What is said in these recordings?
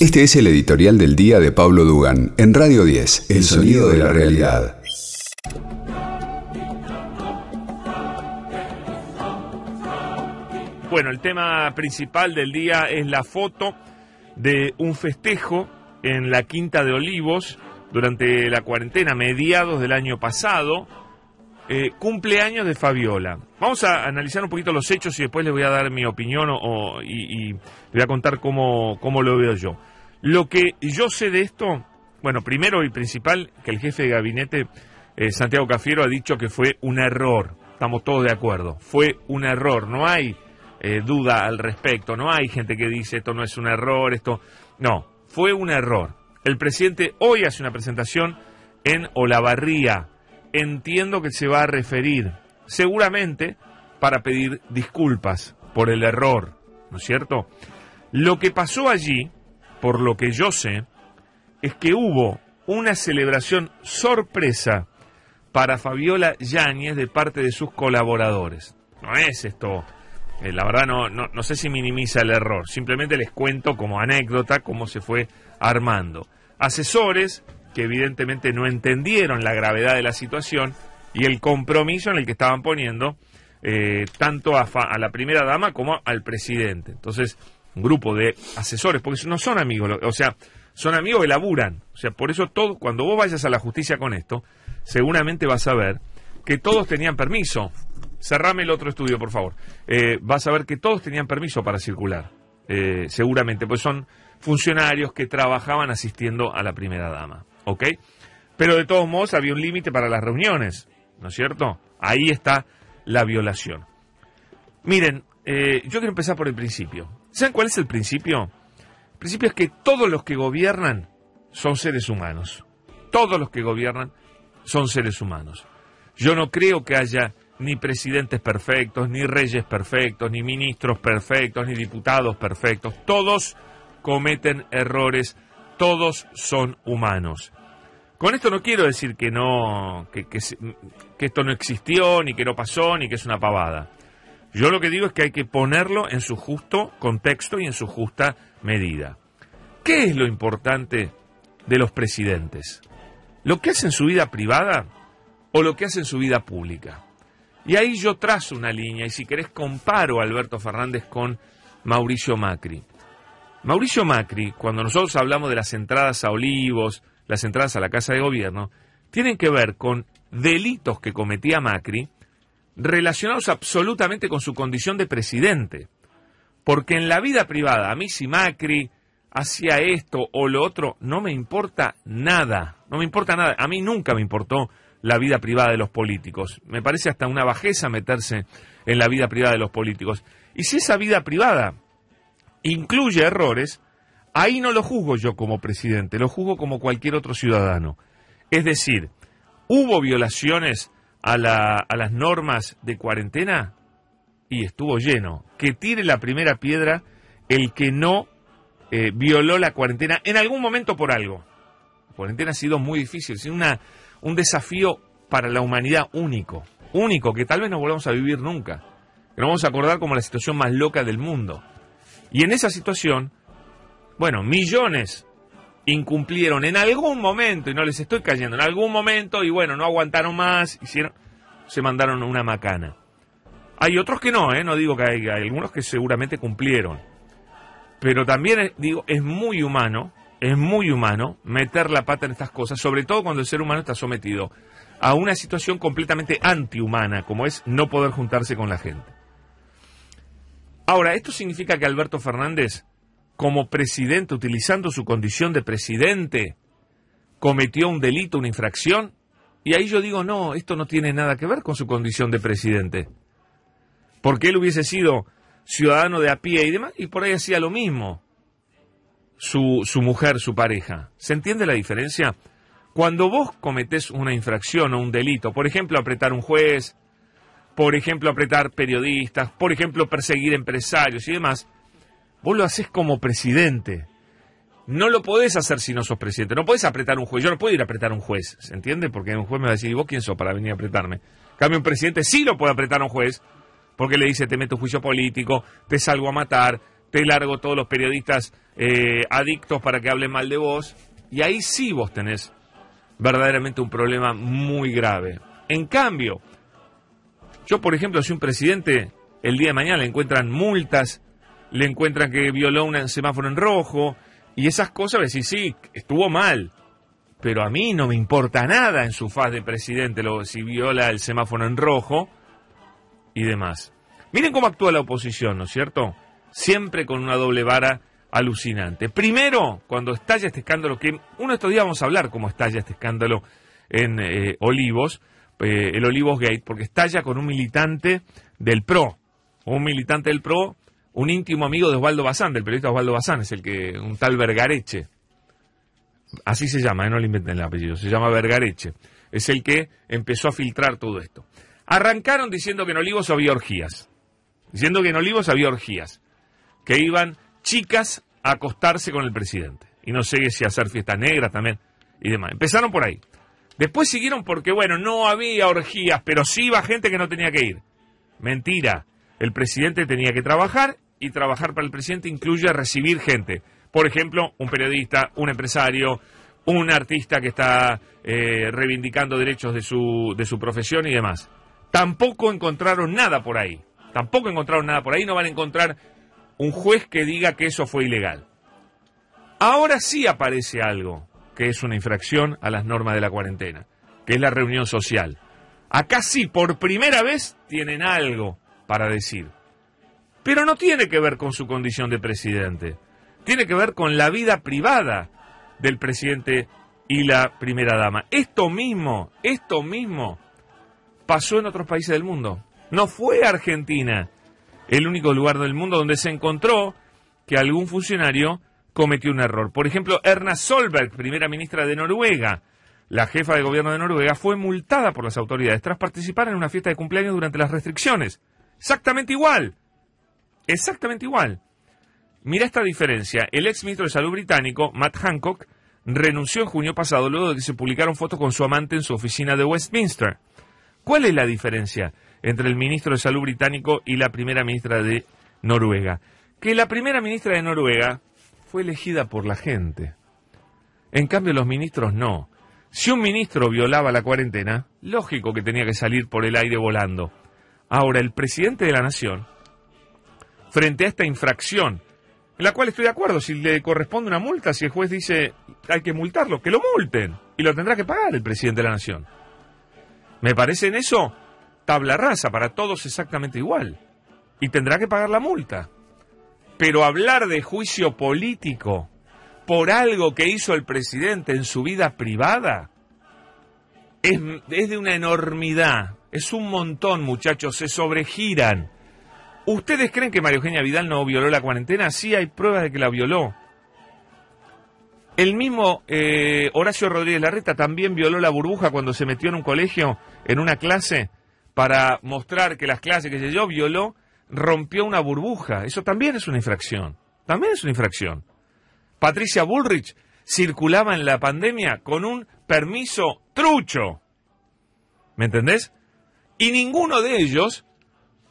Este es el editorial del día de Pablo Dugan en Radio 10, El sonido de la realidad. Bueno, el tema principal del día es la foto de un festejo en la Quinta de Olivos durante la cuarentena, mediados del año pasado, eh, cumpleaños de Fabiola. Vamos a analizar un poquito los hechos y después les voy a dar mi opinión y, les voy a contar cómo, cómo lo veo yo. Lo que yo sé de esto, bueno, primero y principal, que el jefe de gabinete, eh, Santiago Cafiero, ha dicho que fue un error. Estamos todos de acuerdo. Fue un error. No hay eh, duda al respecto. No hay gente que dice esto no es un error, esto. No, fue un error. El presidente hoy hace una presentación en Olavarría. Entiendo que se va a referir, seguramente, para pedir disculpas por el error, ¿no es cierto? Lo que pasó allí, por lo que yo sé, es que hubo una celebración sorpresa para Fabiola Yáñez de parte de sus colaboradores. No es esto, eh, la verdad no, no, no sé si minimiza el error, simplemente les cuento como anécdota cómo se fue armando asesores que evidentemente no entendieron la gravedad de la situación y el compromiso en el que estaban poniendo eh, tanto a, a, la primera dama como al presidente. Entonces, un grupo de asesores, porque no son amigos, o sea, son amigos que. O sea, por eso todo, cuando vos vayas a la justicia con esto, seguramente vas a ver que todos tenían permiso. Cerrame el otro estudio, por favor. Eh, vas a ver que todos tenían permiso para circular. Eh, seguramente, pues son funcionarios que trabajaban asistiendo a la primera dama. ¿Ok? Pero de todos modos había un límite para las reuniones, ¿no es cierto? Ahí está la violación. Miren, eh, yo quiero empezar por el principio. ¿Saben cuál es el principio? El principio es que todos los que gobiernan son seres humanos. Todos los que gobiernan son seres humanos. Yo no creo que haya ni presidentes perfectos, ni reyes perfectos, ni ministros perfectos, ni diputados perfectos. Todos cometen errores, todos son humanos. Con esto no quiero decir que no, que, que, esto no existió, ni que no pasó, ni que es una pavada. Yo lo que digo es que hay que ponerlo en su justo contexto y en su justa medida. ¿Qué es lo importante de los presidentes? ¿Lo que hacen en su vida privada o lo que hacen en su vida pública? Y ahí yo trazo una línea y si querés comparo a Alberto Fernández con Mauricio Macri. Mauricio Macri, cuando nosotros hablamos de las entradas a Olivos, las entradas a la Casa de Gobierno, tienen que ver con delitos que cometía Macri relacionados absolutamente con su condición de presidente. Porque en la vida privada, a mí si Macri hacía esto o lo otro, no me importa nada, no me importa nada. A mí nunca me importó la vida privada de los políticos. Me parece hasta una bajeza meterse en la vida privada de los políticos. Y si esa vida privada incluye errores, ahí no lo juzgo yo como presidente, lo juzgo como cualquier otro ciudadano. Es decir, ¿hubo violaciones a, las normas de cuarentena? Y estuvo lleno. Que tire la primera piedra el que no eh, violó la cuarentena en algún momento por algo. La cuarentena ha sido muy difícil, es una, un desafío para la humanidad único, único, que tal vez no volvamos a vivir nunca, que nos vamos a acordar como la situación más loca del mundo. Y en esa situación, bueno, millones incumplieron en algún momento, y no les estoy cayendo, en algún momento, y bueno, no aguantaron más, hicieron, se mandaron una macana. Hay otros que no, ¿eh? no digo que hay, hay algunos que seguramente cumplieron. Pero también eh, digo, es muy humano, es muy humano meter la pata en estas cosas, sobre todo cuando el ser humano está sometido a una situación completamente antihumana, como es no poder juntarse con la gente. Ahora, ¿esto significa que Alberto Fernández, como presidente, utilizando su condición de presidente, cometió un delito, una infracción? Y ahí yo digo, no, esto no tiene nada que ver con su condición de presidente. Porque él hubiese sido ciudadano de a pie y demás, y por ahí hacía lo mismo su, su mujer, su pareja. ¿Se entiende la diferencia? Cuando vos cometés una infracción o un delito, por ejemplo, apretar un juez, por ejemplo, apretar periodistas, por ejemplo, perseguir empresarios y demás, vos lo haces como presidente. No lo podés hacer si no sos presidente. No podés apretar un juez. Yo no puedo ir a apretar un juez, ¿se entiende? Porque un juez me va a decir, ¿y vos quién sos para venir a apretarme? cambio, un presidente sí lo puede apretar a un juez, porque le dice, te meto un juicio político, te salgo a matar, te largo todos los periodistas eh, adictos para que hablen mal de vos. Y ahí sí vos tenés verdaderamente un problema muy grave. En cambio, yo por ejemplo, si un presidente el día de mañana le encuentran multas, le encuentran que violó un semáforo en rojo y esas cosas, decís, sí, estuvo mal, pero a mí no me importa nada en su faz de presidente lo, si viola el semáforo en rojo y demás. Miren cómo actúa la oposición, ¿no es cierto? Siempre con una doble vara alucinante. Primero, cuando estalla este escándalo, que uno de estos días vamos a hablar cómo estalla este escándalo en eh, Olivos, eh, el Olivos Gate, porque estalla con un militante del PRO, un militante del PRO, un íntimo amigo de Osvaldo Bazán, del periodista Osvaldo Bazán, es el que, un tal Vergareche, así se llama, eh, no le inventen el apellido, se llama Vergareche, es el que empezó a filtrar todo esto. Arrancaron diciendo que en Olivos había orgías, diciendo que en Olivos había orgías, que iban chicas a acostarse con el presidente, y no sé si hacer fiestas negras también, y demás. Empezaron por ahí. Después siguieron porque, bueno, no había orgías, pero sí iba gente que no tenía que ir. Mentira. El presidente tenía que trabajar y trabajar para el presidente incluye recibir gente. Por ejemplo, un periodista, un empresario, un artista que está eh, reivindicando derechos de su, de su profesión y demás. Tampoco encontraron nada por ahí. Tampoco encontraron nada por ahí. No van a encontrar un juez que diga que eso fue ilegal. Ahora sí aparece algo que es una infracción a las normas de la cuarentena, que es la reunión social. Acá sí, por primera vez, tienen algo para decir. Pero no tiene que ver con su condición de presidente. Tiene que ver con la vida privada del presidente y la primera dama. Esto mismo, esto mismo pasó en otros países del mundo. No fue Argentina el único lugar del mundo donde se encontró que algún funcionario cometió un error. Por ejemplo, Erna Solberg, primera ministra de Noruega, la jefa de gobierno de Noruega, fue multada por las autoridades tras participar en una fiesta de cumpleaños durante las restricciones. Exactamente igual. Exactamente igual. Mira esta diferencia. El ex ministro de Salud británico, Matt Hancock, renunció en junio pasado luego de que se publicaron fotos con su amante en su oficina de Westminster. ¿Cuál es la diferencia entre el ministro de Salud británico y la primera ministra de Noruega? Que la primera ministra de Noruega fue elegida por la gente. En cambio, los ministros no. Si un ministro violaba la cuarentena, lógico que tenía que salir por el aire volando. Ahora, el presidente de la nación, frente a esta infracción, en la cual estoy de acuerdo, si le corresponde una multa, si el juez dice hay que multarlo, que lo multen, y lo tendrá que pagar el presidente de la nación. Me parece en eso tabla rasa, para todos exactamente igual, y tendrá que pagar la multa. Pero hablar de juicio político por algo que hizo el presidente en su vida privada es, es de una enormidad, es un montón, muchachos, se sobregiran. ¿Ustedes creen que María Eugenia Vidal no violó la cuarentena? Sí, hay pruebas de que la violó. El mismo eh, Horacio Rodríguez Larreta también violó la burbuja cuando se metió en un colegio, en una clase, para mostrar que las clases que se yo violó, rompió una burbuja. Eso también es una infracción. También es una infracción. Patricia Bullrich circulaba en la pandemia con un permiso trucho. ¿Me entendés? Y ninguno de ellos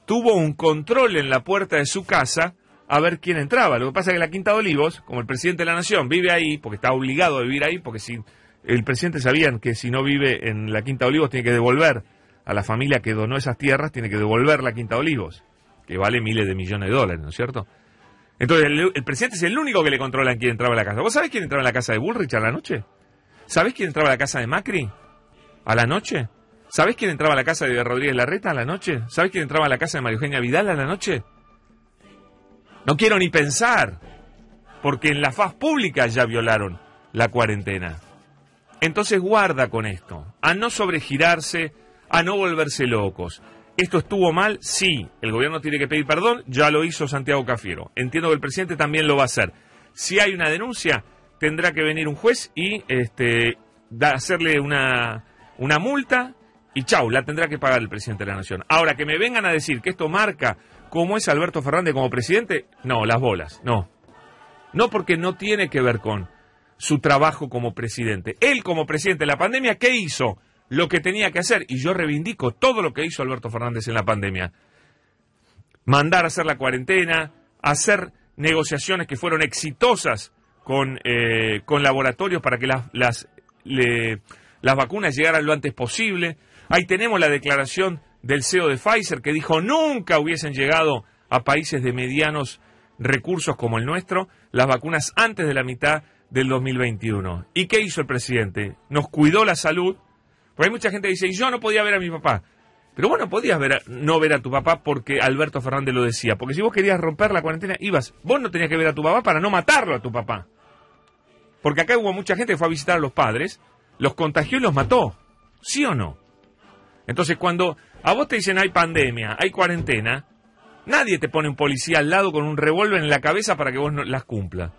tuvo un control en la puerta de su casa a ver quién entraba. Lo que pasa es que la Quinta de Olivos, como el presidente de la Nación vive ahí, porque está obligado a vivir ahí, porque si el presidente sabían que si no vive en la Quinta de Olivos tiene que devolver a la familia que donó esas tierras, tiene que devolver la Quinta de Olivos, que vale miles de millones de dólares, ¿no es cierto? Entonces el, presidente es el único que le controla quién entraba a la casa. ¿Vos sabés quién entraba en la casa de Bullrich a la noche? ¿Sabés quién entraba a la casa de Macri a la noche? ¿Sabés quién entraba a la casa de Rodríguez Larreta a la noche? ¿Sabés quién entraba a la casa de María Eugenia Vidal a la noche? No quiero ni pensar, porque en la faz pública ya violaron la cuarentena. Entonces guarda con esto, a no sobregirarse, a no volverse locos. ¿Esto estuvo mal? Sí. ¿El gobierno tiene que pedir perdón? Ya lo hizo Santiago Cafiero. Entiendo que el presidente también lo va a hacer. Si hay una denuncia, tendrá que venir un juez y este, hacerle una, una multa y chau, la tendrá que pagar el presidente de la Nación. Ahora, que me vengan a decir que esto marca cómo es Alberto Fernández como presidente, no, las bolas, no. No porque no tiene que ver con su trabajo como presidente. Él como presidente de la pandemia, ¿qué hizo? Lo que tenía que hacer, y yo reivindico todo lo que hizo Alberto Fernández en la pandemia. Mandar a hacer la cuarentena, hacer negociaciones que fueron exitosas con, eh, con laboratorios para que las, las, las vacunas llegaran lo antes posible. Ahí tenemos la declaración del CEO de Pfizer que dijo nunca hubiesen llegado a países de medianos recursos como el nuestro las vacunas antes de la mitad del 2021. ¿Y qué hizo el presidente? Nos cuidó la salud. Porque hay mucha gente que dice, yo no podía ver a mi papá. Pero bueno, podías ver no ver a tu papá porque Alberto Fernández lo decía. Porque si vos querías romper la cuarentena, ibas. Vos no tenías que ver a tu papá para no matarlo a tu papá. Porque acá hubo mucha gente que fue a visitar a los padres, los contagió y los mató. ¿Sí o no? Entonces, cuando a vos te dicen hay pandemia, hay cuarentena, nadie te pone un policía al lado con un revólver en la cabeza para que vos no las cumpla.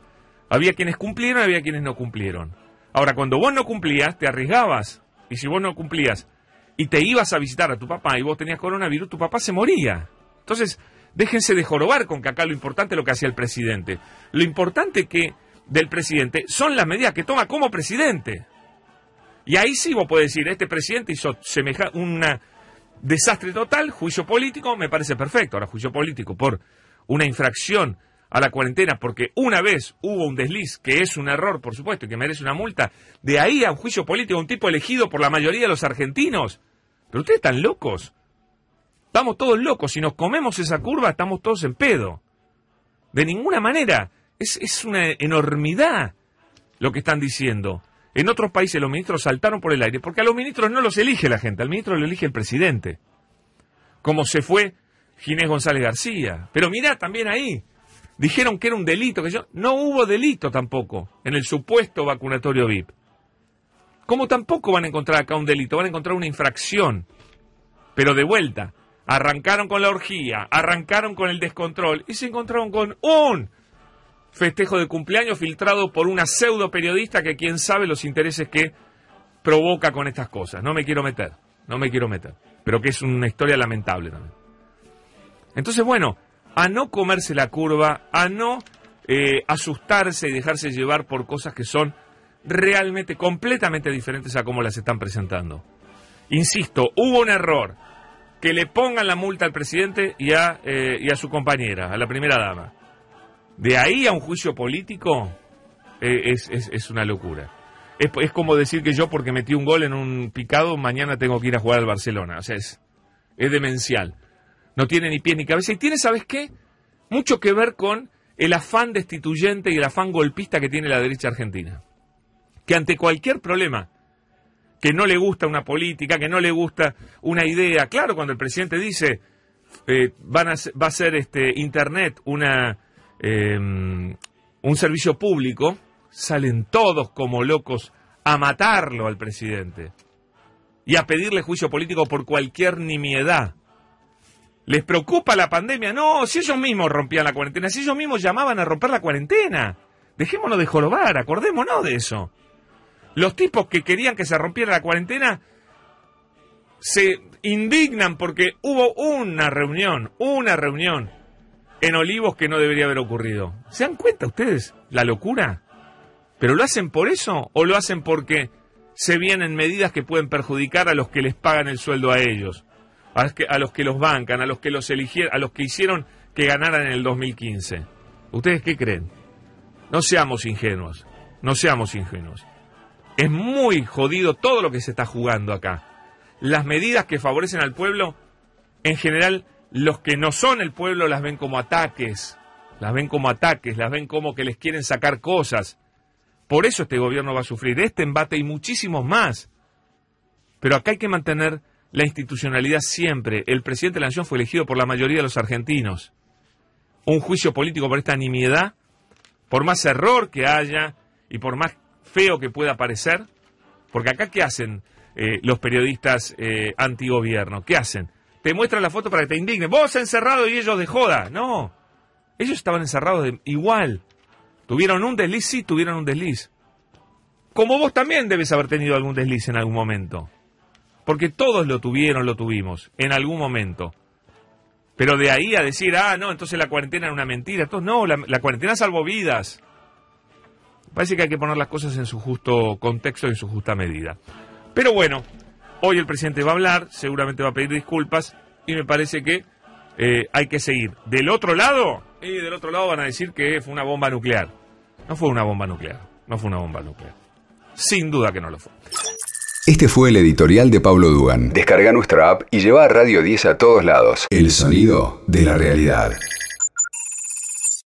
Había quienes cumplieron, había quienes no cumplieron. Ahora, cuando vos no cumplías, te arriesgabas. Y si vos no cumplías y te ibas a visitar a tu papá y vos tenías coronavirus, tu papá se moría. Entonces, déjense de jorobar con que acá lo importante es lo que hacía el presidente. Lo importante que del presidente son las medidas que toma como presidente. Y ahí sí vos podés decir, este presidente hizo un desastre total, juicio político, me parece perfecto. Ahora, juicio político por una infracción a la cuarentena porque una vez hubo un desliz, que es un error, por supuesto, y que merece una multa, de ahí a un juicio político, un tipo elegido por la mayoría de los argentinos. Pero ustedes están locos. Estamos todos locos. Si nos comemos esa curva, estamos todos en pedo. De ninguna manera. Es, es una enormidad lo que están diciendo. En otros países los ministros saltaron por el aire, porque a los ministros no los elige la gente, al ministro lo elige el presidente. Como se fue Ginés González García. Pero mirá también ahí, dijeron que era un delito, que yo, no hubo delito tampoco en el supuesto vacunatorio VIP. ¿Cómo tampoco van a encontrar acá un delito? Van a encontrar una infracción. Pero de vuelta, arrancaron con la orgía, arrancaron con el descontrol y se encontraron con un festejo de cumpleaños filtrado por una pseudo periodista que quién sabe los intereses que provoca con estas cosas. No me quiero meter, no me quiero meter, pero que es una historia lamentable también. Entonces, bueno, a no comerse la curva, a no eh, asustarse y dejarse llevar por cosas que son realmente completamente diferentes a cómo las están presentando. Insisto, hubo un error. Que le pongan la multa al presidente y a, eh, y a su compañera, a la primera dama. De ahí a un juicio político eh, es, es, una locura. Es, es, como decir que yo porque metí un gol en un picado, mañana tengo que ir a jugar al Barcelona. O sea, es, es demencial. No tiene ni pie ni cabeza. Y tiene, ¿sabes qué? Mucho que ver con el afán destituyente y el afán golpista que tiene la derecha argentina. Que ante cualquier problema que no le gusta una política, que no le gusta una idea, claro, cuando el presidente dice eh, van a, va a ser este, Internet una Em, un servicio público, salen todos como locos a matarlo al presidente y a pedirle juicio político por cualquier nimiedad. ¿Les preocupa la pandemia? No, si ellos mismos rompían la cuarentena, si ellos mismos llamaban a romper la cuarentena. Dejémonos de jorobar, acordémonos de eso. Los tipos que querían que se rompiera la cuarentena se indignan porque hubo una reunión, una reunión en Olivos que no debería haber ocurrido. ¿Se dan cuenta ustedes la locura? ¿Pero lo hacen por eso o lo hacen porque se vienen medidas que pueden perjudicar a los que les pagan el sueldo a ellos? A los que, los, los bancan, a los que los eligieron, a los que hicieron que ganaran en el 2015. ¿Ustedes qué creen? No seamos ingenuos, no seamos ingenuos. Es muy jodido todo lo que se está jugando acá. Las medidas que favorecen al pueblo, en general, los que no son el pueblo las ven como ataques, las ven como ataques, las ven como que les quieren sacar cosas. Por eso este gobierno va a sufrir este embate y muchísimos más. Pero acá hay que mantener la institucionalidad siempre. El presidente de la Nación fue elegido por la mayoría de los argentinos. Un juicio político por esta nimiedad, por más error que haya y por más feo que pueda parecer, porque acá ¿qué hacen eh, los periodistas eh, antigobierno? ¿Qué hacen? Te muestran la foto para que te indigne. Vos encerrado y ellos de joda. No. Ellos estaban encerrados igual. Tuvieron un desliz, sí, tuvieron un desliz. Como vos también debes haber tenido algún desliz en algún momento. Porque todos lo tuvieron, lo tuvimos, en algún momento. Pero de ahí a decir, ah, no, entonces la cuarentena era una mentira. Entonces, no, la, la cuarentena salvó vidas. Parece que hay que poner las cosas en su justo contexto y en su justa medida. Pero bueno, Hoy el presidente va a hablar, seguramente va a pedir disculpas y me parece que eh, hay que seguir. Del otro lado, Y del otro lado van a decir que fue una bomba nuclear. No fue una bomba nuclear. No fue una bomba nuclear. Sin duda que no lo fue. Este fue el editorial de Pablo Dugan. Descarga nuestra app y lleva a Radio 10 a todos lados. El sonido de la realidad.